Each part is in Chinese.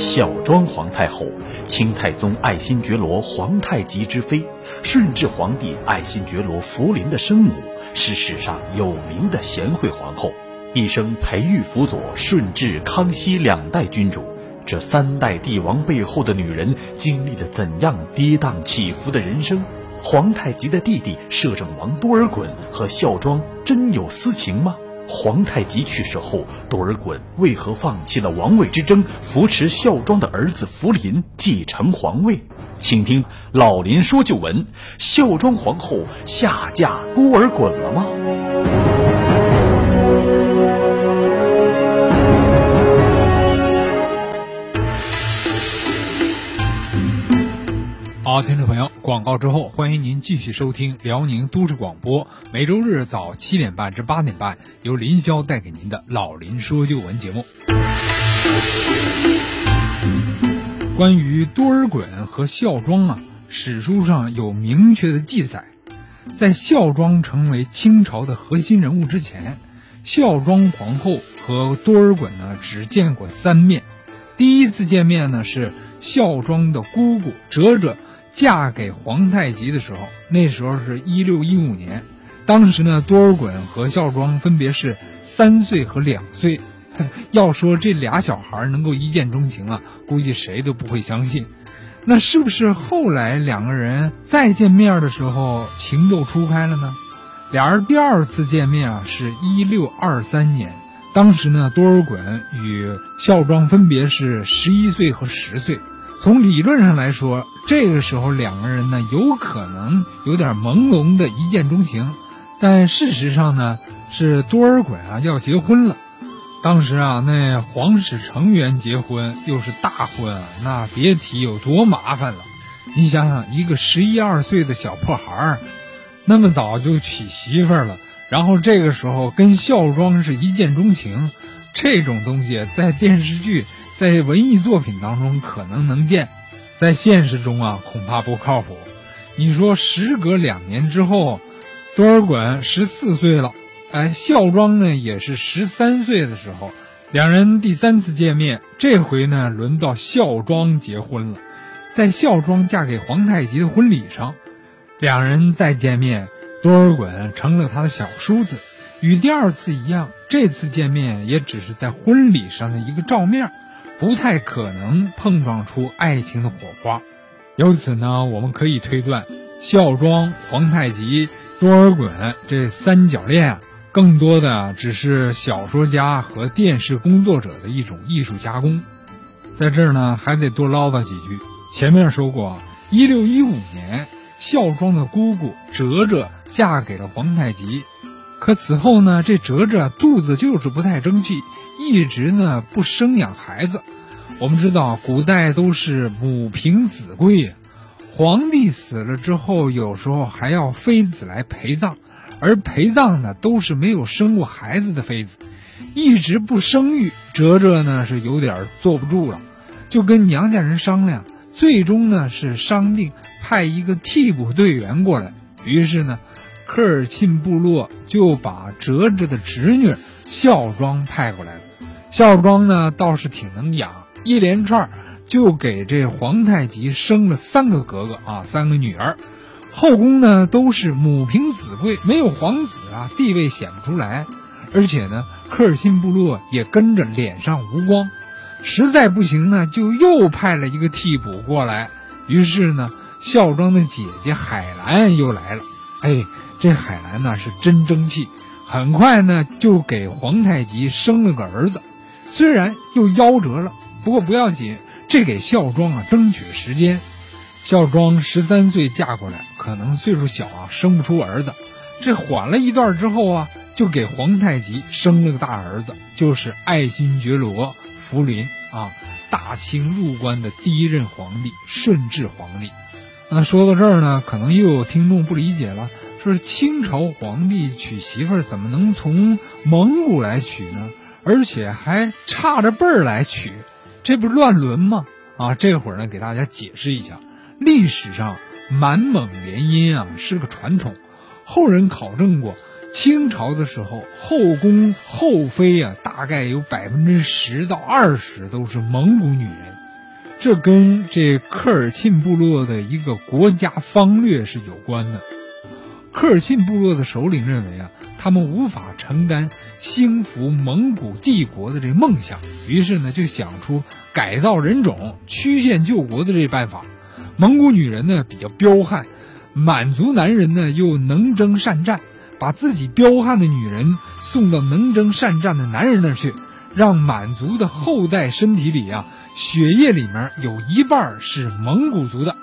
孝庄皇太后，清太宗爱新觉罗皇太极之妃，顺治皇帝爱新觉罗福临的生母，是史上有名的贤惠皇后，一生培育辅佐顺治、康熙两代君主。这三代帝王背后的女人，经历了怎样跌宕起伏的人生？皇太极的弟弟摄政王多尔衮和孝庄真有私情吗？皇太极去世后，多尔衮为何放弃了王位之争，扶持孝庄的儿子福临继承皇位？请听老林说旧闻：孝庄皇后下嫁多尔衮了吗？听众朋友，广告之后，欢迎您继续收听辽宁都市广播，每周日早七点半至八点半，由林霄带给您的老林说旧闻节目。关于多尔衮和孝庄啊，史书上有明确的记载，在孝庄成为清朝的核心人物之前，孝庄皇后和多尔衮呢只见过三面。第一次见面呢是孝庄的姑姑哲哲。嫁给皇太极的时候，那时候是一六一五年，当时呢，多尔衮和孝庄分别是三岁和两岁。要说这俩小孩能够一见钟情啊，估计谁都不会相信。那是不是后来两个人再见面的时候情窦初开了呢？俩人第二次见面啊，是一六二三年，当时呢，多尔衮与孝庄分别是十一岁和十岁。从理论上来说，这个时候两个人呢有可能有点朦胧的一见钟情，但事实上呢是多尔衮啊要结婚了。当时啊那皇室成员结婚又是大婚，那别提有多麻烦了。你想想，一个十一二岁的小破孩儿，那么早就娶媳妇了，然后这个时候跟孝庄是一见钟情，这种东西在电视剧。在文艺作品当中可能能见，在现实中啊恐怕不靠谱。你说时隔两年之后，多尔衮十四岁了，哎，孝庄呢也是十三岁的时候，两人第三次见面，这回呢轮到孝庄结婚了，在孝庄嫁给皇太极的婚礼上，两人再见面，多尔衮成了他的小叔子，与第二次一样，这次见面也只是在婚礼上的一个照面。不太可能碰撞出爱情的火花，由此呢，我们可以推断，孝庄、皇太极、多尔衮这三角恋啊，更多的只是小说家和电视工作者的一种艺术加工。在这儿呢，还得多唠叨几句。前面说过，一六一五年，孝庄的姑姑哲哲嫁给了皇太极，可此后呢，这哲哲肚子就是不太争气。一直呢不生养孩子，我们知道古代都是母凭子贵呀。皇帝死了之后，有时候还要妃子来陪葬，而陪葬呢都是没有生过孩子的妃子，一直不生育。哲哲呢是有点坐不住了，就跟娘家人商量，最终呢是商定派一个替补队员过来。于是呢，科尔沁部落就把哲哲的侄女孝庄派过来了。孝庄呢倒是挺能养，一连串就给这皇太极生了三个格格啊，三个女儿，后宫呢都是母凭子贵，没有皇子啊，地位显不出来。而且呢，科尔沁部落也跟着脸上无光，实在不行呢，就又派了一个替补过来。于是呢，孝庄的姐姐海兰又来了。哎，这海兰呢是真争气，很快呢就给皇太极生了个儿子。虽然又夭折了，不过不要紧，这给孝庄啊争取时间。孝庄十三岁嫁过来，可能岁数小啊，生不出儿子。这缓了一段之后啊，就给皇太极生了个大儿子，就是爱新觉罗福临啊，大清入关的第一任皇帝顺治皇帝。那说到这儿呢，可能又有听众不理解了，说清朝皇帝娶媳妇儿怎么能从蒙古来娶呢？而且还差着辈儿来娶，这不是乱伦吗？啊，这会儿呢，给大家解释一下，历史上满蒙联姻啊是个传统。后人考证过，清朝的时候，后宫后妃啊，大概有百分之十到二十都是蒙古女人。这跟这科尔沁部落的一个国家方略是有关的。科尔沁部落的首领认为啊，他们无法承担兴服蒙古帝国的这梦想，于是呢，就想出改造人种、曲线救国的这办法。蒙古女人呢比较彪悍，满族男人呢又能征善战，把自己彪悍的女人送到能征善战的男人那儿去，让满族的后代身体里啊，血液里面有一半是蒙古族的。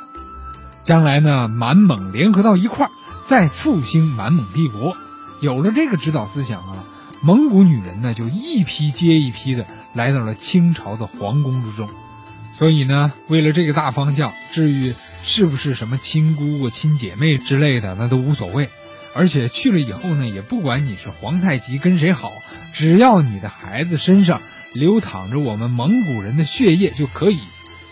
将来呢，满蒙联合到一块儿，再复兴满蒙帝国。有了这个指导思想啊，蒙古女人呢就一批接一批的来到了清朝的皇宫之中。所以呢，为了这个大方向，至于是不是什么亲姑姑、亲姐妹之类的，那都无所谓。而且去了以后呢，也不管你是皇太极跟谁好，只要你的孩子身上流淌着我们蒙古人的血液就可以。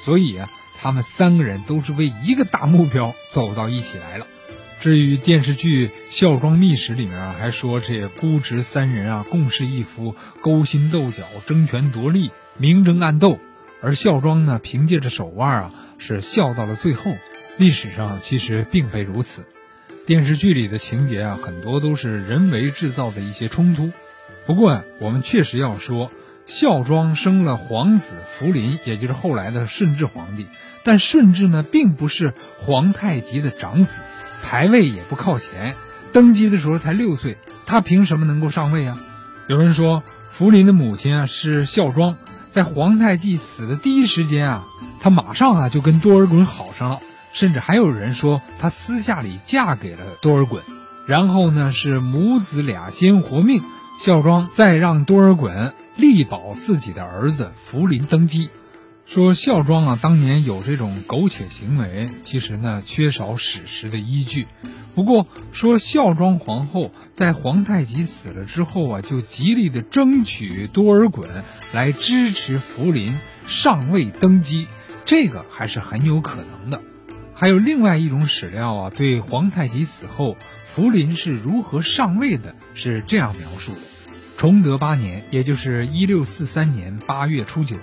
所以啊，他们三个人都是为一个大目标走到一起来了。至于电视剧《孝庄秘史》里面啊，还说这姑侄三人啊，共侍一夫，勾心斗角，争权夺利，明争暗斗。而孝庄呢，凭借着手腕啊，是笑到了最后。历史上其实并非如此，电视剧里的情节啊，很多都是人为制造的一些冲突。不过我们确实要说，孝庄生了皇子福临，也就是后来的顺治皇帝。但顺治呢，并不是皇太极的长子，排位也不靠前，登基的时候才六岁，他凭什么能够上位啊？有人说，福临的母亲啊是孝庄。在皇太极死的第一时间啊，他马上啊就跟多尔衮好上了，甚至还有人说他私下里嫁给了多尔衮，然后呢是母子俩先活命，孝庄再让多尔衮力保自己的儿子福临登基。说孝庄啊当年有这种苟且行为，其实呢缺少史实的依据。不过说孝庄皇后在皇太极死了之后啊，就极力的争取多尔衮来支持福临上位登基，这个还是很有可能的。还有另外一种史料啊，对皇太极死后福临是如何上位的，是这样描述的：崇德八年，也就是一六四三年八月初九，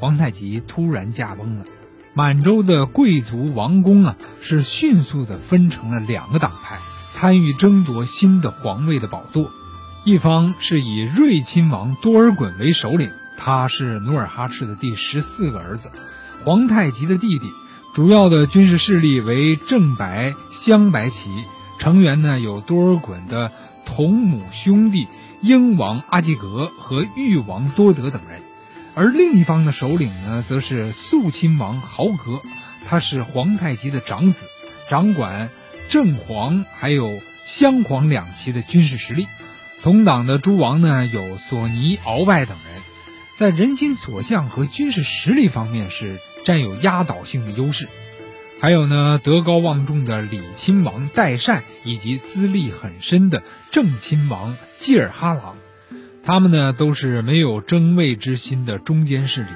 皇太极突然驾崩了。满洲的贵族王公啊，是迅速的分成了两个党派，参与争夺新的皇位的宝座。一方是以睿亲王多尔衮为首领，他是努尔哈赤的第十四个儿子，皇太极的弟弟。主要的军事势力为正白、镶白旗，成员呢有多尔衮的同母兄弟英王阿济格和裕王多德等人。而另一方的首领呢，则是肃亲王豪格，他是皇太极的长子，掌管正黄还有镶黄两旗的军事实力。同党的诸王呢，有索尼、鳌拜等人，在人心所向和军事实力方面是占有压倒性的优势。还有呢，德高望重的李亲王代善，以及资历很深的正亲王济尔哈朗。他们呢都是没有争位之心的中间势力，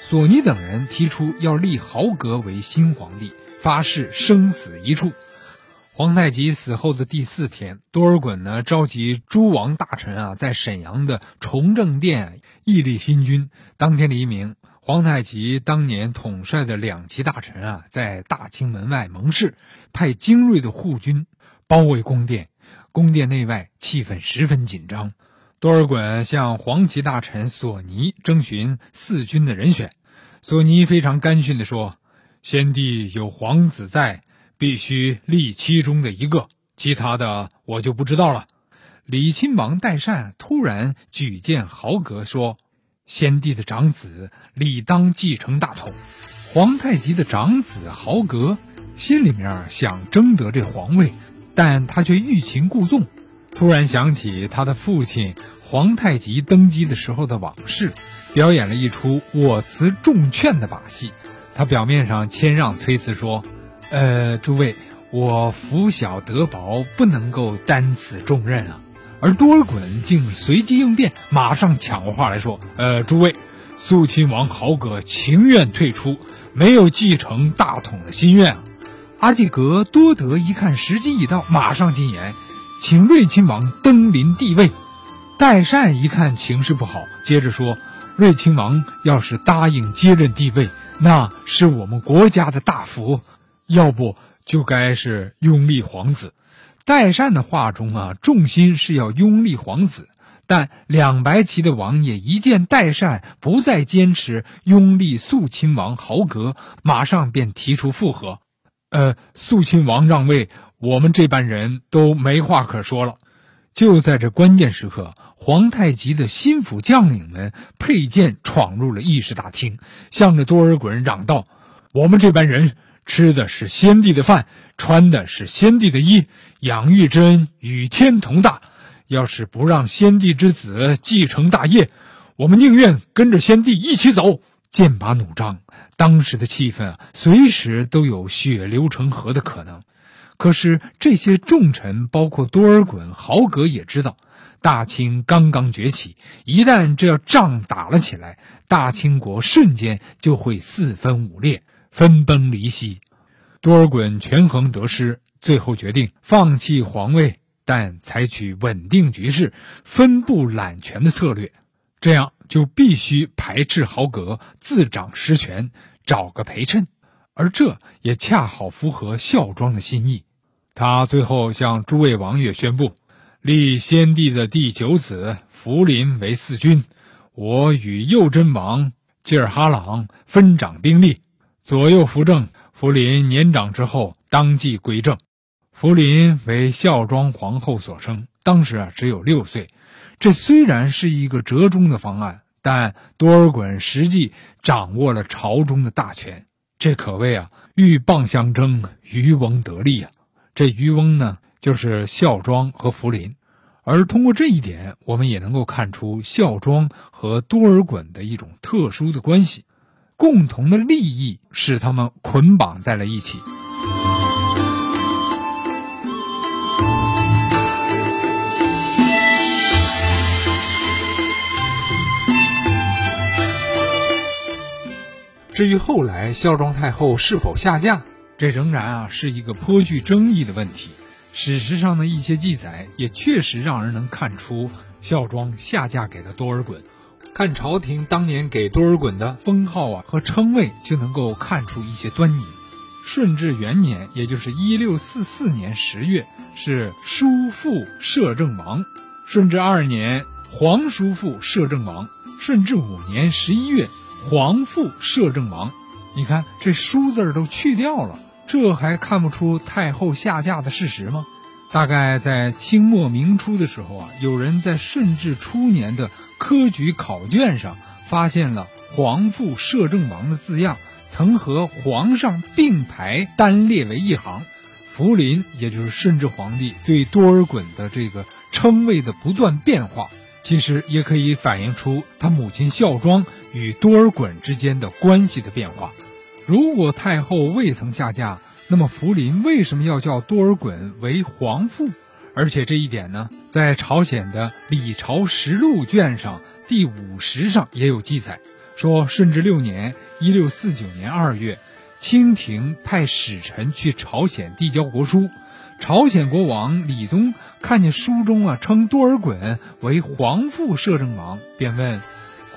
索尼等人提出要立豪格为新皇帝，发誓生死一处。皇太极死后的第四天，多尔衮呢召集诸王大臣啊，在沈阳的崇政殿屹立新军。当天黎明，皇太极当年统帅的两旗大臣啊，在大清门外盟誓，派精锐的护军包围宫殿，宫殿内外气氛十分紧张。多尔衮向黄旗大臣索尼征询四军的人选，索尼非常干训地说：“先帝有皇子在，必须立其中的一个，其他的我就不知道了。”李亲王代善突然举荐豪格说：“先帝的长子理当继承大统。”皇太极的长子豪格心里面想争得这皇位，但他却欲擒故纵。突然想起他的父亲皇太极登基的时候的往事，表演了一出我辞重劝的把戏。他表面上谦让推辞说：“呃，诸位，我福小德薄，不能够担此重任啊。”而多尔衮竟随机应变，马上抢过话来说：“呃，诸位，肃亲王豪格情愿退出，没有继承大统的心愿。”阿济格多德一看时机已到，马上进言。请睿亲王登临帝位。代善一看情势不好，接着说：“睿亲王要是答应接任帝位，那是我们国家的大福，要不就该是拥立皇子。代善的话中啊，重心是要拥立皇子，但两白旗的王爷一见代善不再坚持拥立肃亲王豪格，马上便提出复合。呃，肃亲王让位，我们这班人都没话可说了。就在这关键时刻，皇太极的心腹将领们佩剑闯入了议事大厅，向着多尔衮嚷道：“我们这班人吃的是先帝的饭，穿的是先帝的衣。”养育之恩与天同大，要是不让先帝之子继承大业，我们宁愿跟着先帝一起走。剑拔弩张，当时的气氛啊，随时都有血流成河的可能。可是这些重臣，包括多尔衮、豪格，也知道大清刚刚崛起，一旦这仗打了起来，大清国瞬间就会四分五裂，分崩离析。多尔衮权衡得失。最后决定放弃皇位，但采取稳定局势、分布揽权的策略。这样就必须排斥豪格，自掌实权，找个陪衬。而这也恰好符合孝庄的心意。他最后向诸位王爷宣布，立先帝的第九子福临为嗣君。我与右真王济尔哈朗分掌兵力，左右扶正。福临年长之后，当即归正。福临为孝庄皇后所生，当时啊只有六岁。这虽然是一个折中的方案，但多尔衮实际掌握了朝中的大权，这可谓啊鹬蚌相争，渔翁得利啊。这渔翁呢，就是孝庄和福临。而通过这一点，我们也能够看出孝庄和多尔衮的一种特殊的关系，共同的利益使他们捆绑在了一起。至于后来孝庄太后是否下嫁，这仍然啊是一个颇具争议的问题。史实上的一些记载也确实让人能看出孝庄下嫁给了多尔衮。看朝廷当年给多尔衮的封号啊和称谓，就能够看出一些端倪。顺治元年，也就是一六四四年十月，是叔父摄政王；顺治二年，皇叔父摄政王；顺治五年十一月。皇父摄政王，你看这“叔”字都去掉了，这还看不出太后下嫁的事实吗？大概在清末明初的时候啊，有人在顺治初年的科举考卷上发现了“皇父摄政王”的字样，曾和皇上并排单列为一行。福临，也就是顺治皇帝对多尔衮的这个称谓的不断变化。其实也可以反映出他母亲孝庄与多尔衮之间的关系的变化。如果太后未曾下嫁，那么福临为什么要叫多尔衮为皇父？而且这一点呢，在朝鲜的《李朝实录》卷上第五十上也有记载，说顺治六年（一六四九年二月），清廷派使臣去朝鲜递交国书，朝鲜国王李宗。看见书中啊称多尔衮为皇父摄政王，便问：“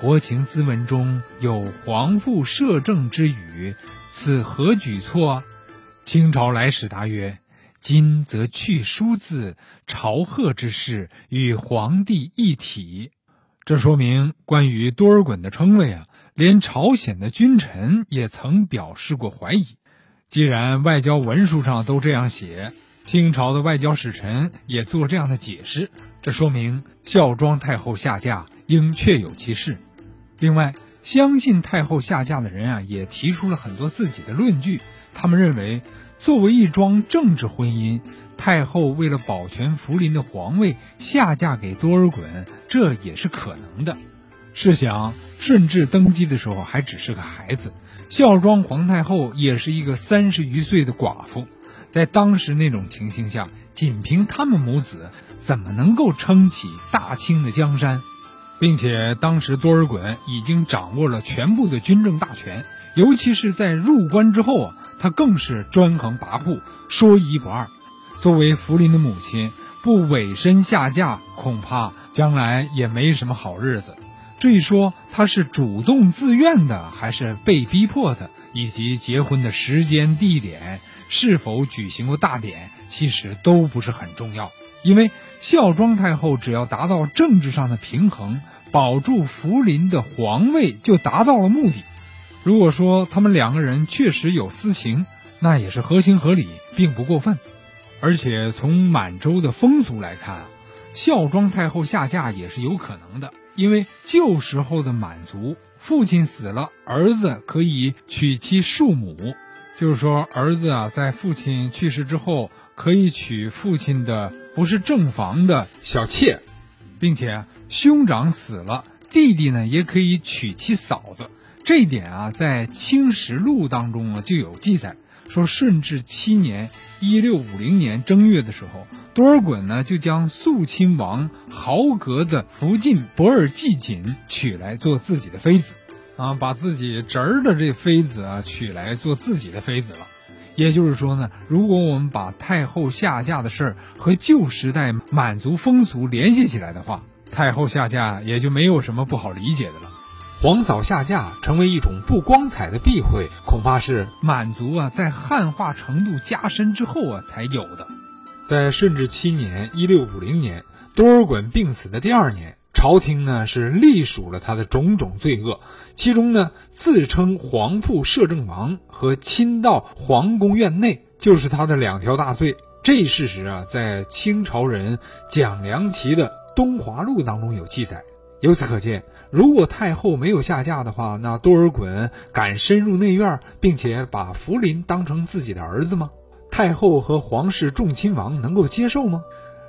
国情咨文中有皇父摄政之语，此何举措？”清朝来使答曰：“今则去书字，朝贺之事与皇帝一体。”这说明关于多尔衮的称谓啊，连朝鲜的君臣也曾表示过怀疑。既然外交文书上都这样写。清朝的外交使臣也做这样的解释，这说明孝庄太后下嫁应确有其事。另外，相信太后下嫁的人啊，也提出了很多自己的论据。他们认为，作为一桩政治婚姻，太后为了保全福临的皇位，下嫁给多尔衮，这也是可能的。试想，顺治登基的时候还只是个孩子，孝庄皇太后也是一个三十余岁的寡妇。在当时那种情形下，仅凭他们母子怎么能够撑起大清的江山？并且当时多尔衮已经掌握了全部的军政大权，尤其是在入关之后啊，他更是专横跋扈，说一不二。作为福临的母亲，不委身下嫁，恐怕将来也没什么好日子。至于说他是主动自愿的还是被逼迫的，以及结婚的时间、地点是否举行过大典，其实都不是很重要，因为孝庄太后只要达到政治上的平衡，保住福临的皇位，就达到了目的。如果说他们两个人确实有私情，那也是合情合理，并不过分。而且从满洲的风俗来看，孝庄太后下嫁也是有可能的，因为旧时候的满族，父亲死了，儿子可以娶妻庶母，就是说儿子啊在父亲去世之后，可以娶父亲的不是正房的小妾，并且兄长死了，弟弟呢也可以娶妻嫂子。这一点啊，在《清史录》当中啊就有记载，说顺治七年（一六五零年）正月的时候，多尔衮呢就将肃亲王豪格的福晋博尔济锦娶来做自己的妃子，啊，把自己侄儿的这妃子啊娶来做自己的妃子了。也就是说呢，如果我们把太后下嫁的事儿和旧时代满族风俗联系起来的话，太后下嫁也就没有什么不好理解的了。皇嫂下嫁成为一种不光彩的避讳，恐怕是满族啊在汉化程度加深之后啊才有的。在顺治七年（一六五零年），多尔衮病死的第二年，朝廷呢是隶属了他的种种罪恶，其中呢自称皇父摄政王和亲到皇宫院内，就是他的两条大罪。这一事实啊，在清朝人蒋良琦的《东华录》当中有记载。由此可见。如果太后没有下嫁的话，那多尔衮敢深入内院，并且把福临当成自己的儿子吗？太后和皇室众亲王能够接受吗？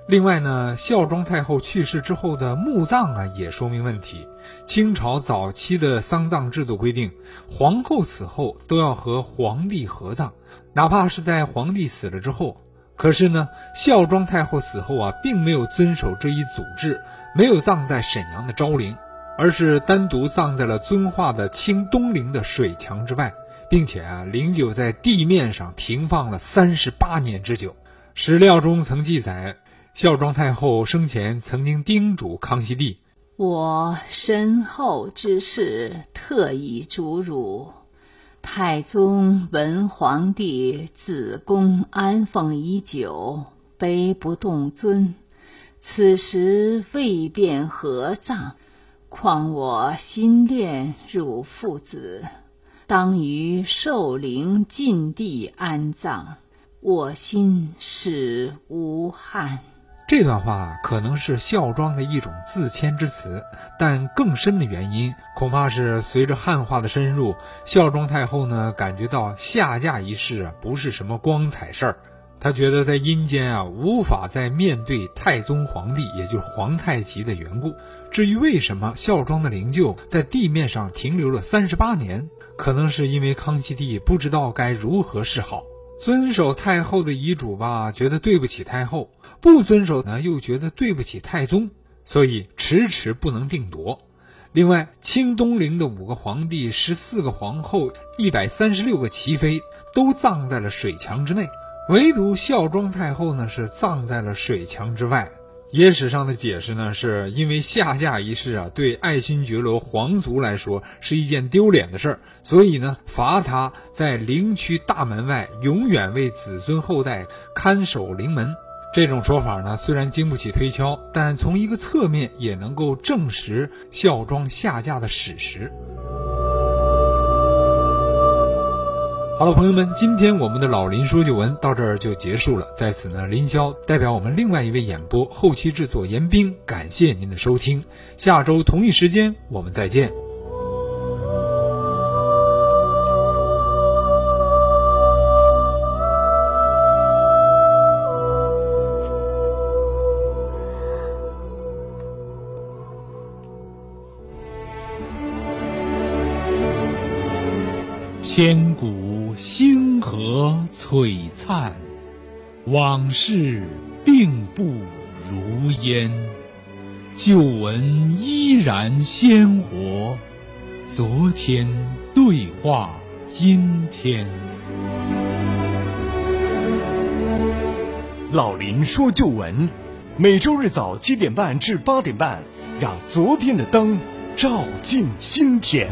另外呢，孝庄太后去世之后的墓葬啊，也说明问题。清朝早期的丧葬制度规定，皇后死后都要和皇帝合葬，哪怕是在皇帝死了之后。可是呢，孝庄太后死后啊，并没有遵守这一祖制，没有葬在沈阳的昭陵。而是单独葬在了遵化的清东陵的水墙之外，并且啊，灵柩在地面上停放了三十八年之久。史料中曾记载，孝庄太后生前曾经叮嘱康熙帝：“我身后之事，特以嘱汝。太宗文皇帝子宫安奉已久，悲不动尊，此时未便合葬。”况我心恋汝父子，当于寿陵禁地安葬，我心始无憾。这段话可能是孝庄的一种自谦之词，但更深的原因恐怕是随着汉化的深入，孝庄太后呢感觉到下嫁一事不是什么光彩事儿。她觉得在阴间啊，无法再面对太宗皇帝，也就是皇太极的缘故。至于为什么孝庄的灵柩在地面上停留了三十八年，可能是因为康熙帝不知道该如何是好。遵守太后的遗嘱吧，觉得对不起太后；不遵守呢，又觉得对不起太宗，所以迟迟不能定夺。另外，清东陵的五个皇帝、十四个皇后、一百三十六个齐妃，都葬在了水墙之内。唯独孝庄太后呢，是葬在了水墙之外。野史上的解释呢，是因为下嫁一事啊，对爱新觉罗皇族来说是一件丢脸的事儿，所以呢，罚他在陵区大门外永远为子孙后代看守陵门。这种说法呢，虽然经不起推敲，但从一个侧面也能够证实孝庄下嫁的史实。好了，朋友们，今天我们的老林说旧闻到这儿就结束了。在此呢，林霄代表我们另外一位演播、后期制作严冰，感谢您的收听。下周同一时间我们再见。千古。星河璀璨，往事并不如烟。旧闻依然鲜活，昨天对话今天。老林说旧闻，每周日早七点半至八点半，让昨天的灯照进心田。